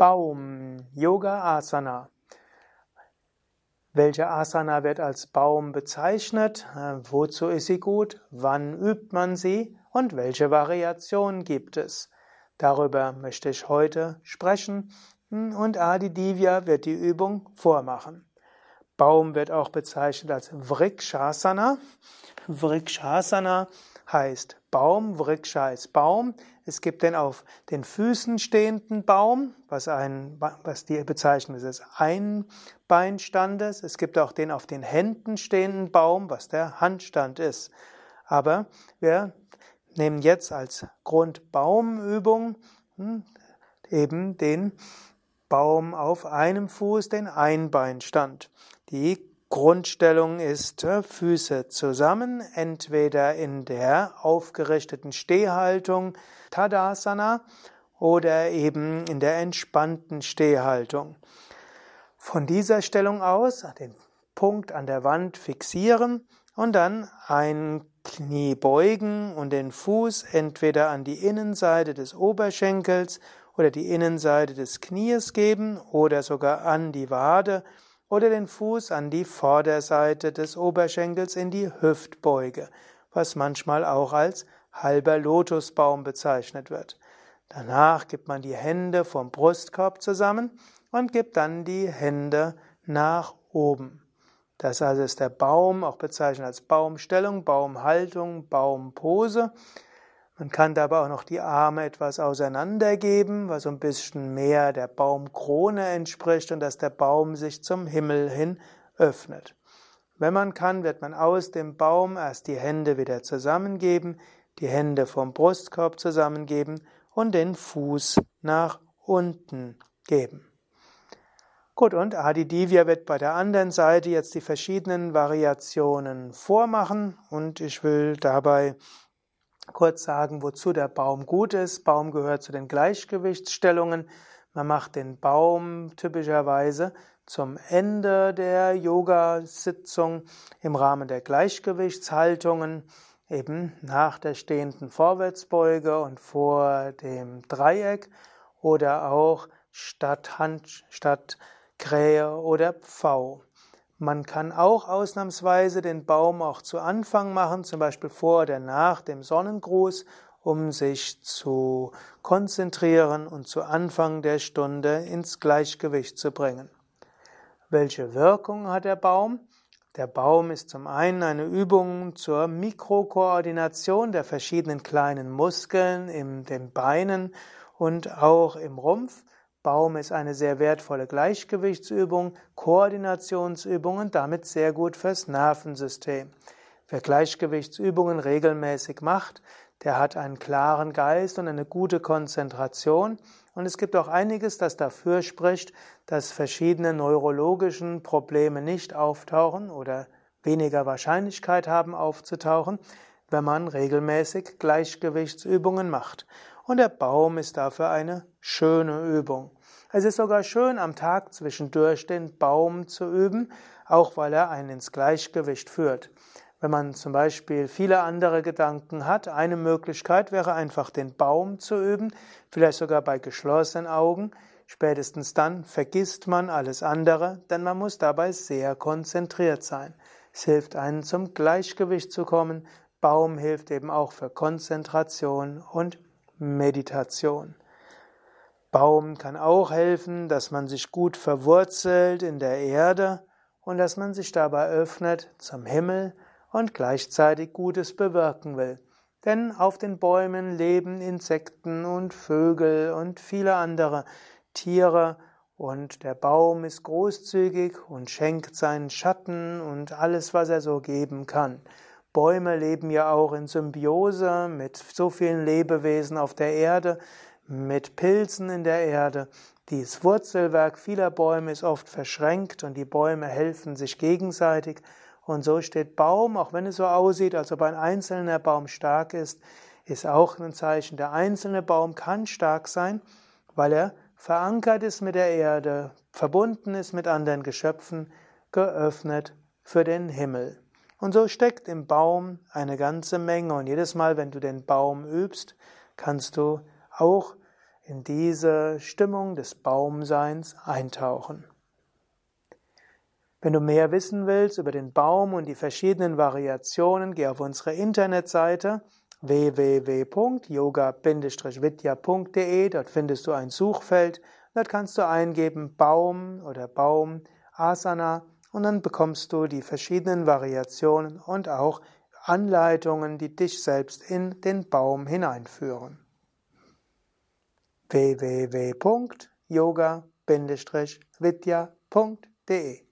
Baum, Yoga Asana. Welche Asana wird als Baum bezeichnet? Äh, wozu ist sie gut? Wann übt man sie? Und welche Variationen gibt es? Darüber möchte ich heute sprechen hm, und Adi Divya wird die Übung vormachen. Baum wird auch bezeichnet als Vrikshasana. Vrikshasana heißt Baum, Vriksha ist Baum. Es gibt den auf den Füßen stehenden Baum, was, ein, was die Bezeichnung des Einbeinstandes. Es gibt auch den auf den Händen stehenden Baum, was der Handstand ist. Aber wir nehmen jetzt als Grundbaumübung hm, eben den Baum auf einem Fuß, den Einbeinstand. Die Grundstellung ist äh, Füße zusammen, entweder in der aufgerichteten Stehhaltung Tadasana oder eben in der entspannten Stehhaltung. Von dieser Stellung aus den Punkt an der Wand fixieren und dann ein Knie beugen und den Fuß entweder an die Innenseite des Oberschenkels oder die Innenseite des Knies geben oder sogar an die Wade oder den Fuß an die Vorderseite des Oberschenkels in die Hüftbeuge, was manchmal auch als halber Lotusbaum bezeichnet wird. Danach gibt man die Hände vom Brustkorb zusammen und gibt dann die Hände nach oben. Das also ist der Baum, auch bezeichnet als Baumstellung, Baumhaltung, Baumpose. Man kann dabei auch noch die Arme etwas auseinandergeben, was so ein bisschen mehr der Baumkrone entspricht und dass der Baum sich zum Himmel hin öffnet. Wenn man kann, wird man aus dem Baum erst die Hände wieder zusammengeben, die Hände vom Brustkorb zusammengeben und den Fuß nach unten geben. Gut, und Adi Divya wird bei der anderen Seite jetzt die verschiedenen Variationen vormachen und ich will dabei kurz sagen, wozu der Baum gut ist. Baum gehört zu den Gleichgewichtsstellungen. Man macht den Baum typischerweise zum Ende der Yoga-Sitzung im Rahmen der Gleichgewichtshaltungen, eben nach der stehenden Vorwärtsbeuge und vor dem Dreieck oder auch statt Hand, statt Krähe oder Pfau. Man kann auch ausnahmsweise den Baum auch zu Anfang machen, zum Beispiel vor oder nach dem Sonnengruß, um sich zu konzentrieren und zu Anfang der Stunde ins Gleichgewicht zu bringen. Welche Wirkung hat der Baum? Der Baum ist zum einen eine Übung zur Mikrokoordination der verschiedenen kleinen Muskeln in den Beinen und auch im Rumpf. Baum ist eine sehr wertvolle Gleichgewichtsübung, Koordinationsübung und damit sehr gut fürs Nervensystem. Wer Gleichgewichtsübungen regelmäßig macht, der hat einen klaren Geist und eine gute Konzentration. Und es gibt auch einiges, das dafür spricht, dass verschiedene neurologischen Probleme nicht auftauchen oder weniger Wahrscheinlichkeit haben aufzutauchen, wenn man regelmäßig Gleichgewichtsübungen macht. Und der Baum ist dafür eine schöne Übung. Es ist sogar schön, am Tag zwischendurch den Baum zu üben, auch weil er einen ins Gleichgewicht führt. Wenn man zum Beispiel viele andere Gedanken hat, eine Möglichkeit wäre einfach den Baum zu üben, vielleicht sogar bei geschlossenen Augen. Spätestens dann vergisst man alles andere, denn man muss dabei sehr konzentriert sein. Es hilft einen zum Gleichgewicht zu kommen. Baum hilft eben auch für Konzentration und Meditation. Baum kann auch helfen, dass man sich gut verwurzelt in der Erde und dass man sich dabei öffnet zum Himmel und gleichzeitig Gutes bewirken will. Denn auf den Bäumen leben Insekten und Vögel und viele andere Tiere und der Baum ist großzügig und schenkt seinen Schatten und alles, was er so geben kann. Bäume leben ja auch in Symbiose mit so vielen Lebewesen auf der Erde, mit Pilzen in der Erde. Dieses Wurzelwerk vieler Bäume ist oft verschränkt und die Bäume helfen sich gegenseitig. Und so steht Baum, auch wenn es so aussieht, als ob ein einzelner Baum stark ist, ist auch ein Zeichen. Der einzelne Baum kann stark sein, weil er verankert ist mit der Erde, verbunden ist mit anderen Geschöpfen, geöffnet für den Himmel. Und so steckt im Baum eine ganze Menge. Und jedes Mal, wenn du den Baum übst, kannst du auch in diese Stimmung des Baumseins eintauchen. Wenn du mehr wissen willst über den Baum und die verschiedenen Variationen, geh auf unsere Internetseite www.yoga-vidya.de. Dort findest du ein Suchfeld. Dort kannst du eingeben Baum oder Baum, Asana und dann bekommst du die verschiedenen Variationen und auch Anleitungen, die dich selbst in den Baum hineinführen. www.yoga-vidya.de